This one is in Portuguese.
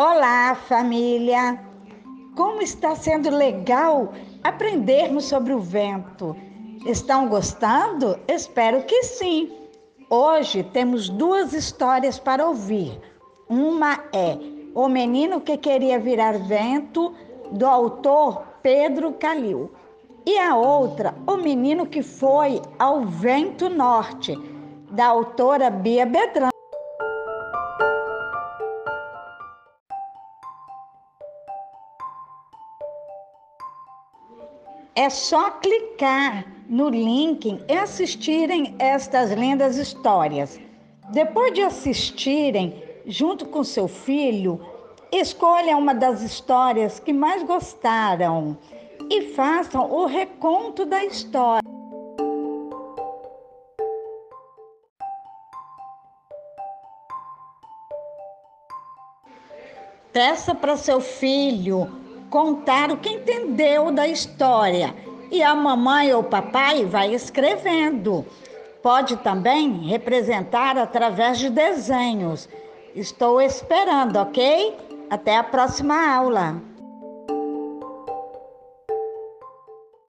Olá, família! Como está sendo legal aprendermos sobre o vento? Estão gostando? Espero que sim! Hoje temos duas histórias para ouvir. Uma é O Menino que Queria Virar Vento, do autor Pedro Calil. E a outra, O Menino que Foi ao Vento Norte, da autora Bia Bedrão. É só clicar no link e assistirem estas lindas histórias. Depois de assistirem, junto com seu filho, escolha uma das histórias que mais gostaram e façam o reconto da história. Peça para seu filho contar o que entendeu da história e a mamãe ou papai vai escrevendo. Pode também representar através de desenhos. Estou esperando, ok? Até a próxima aula.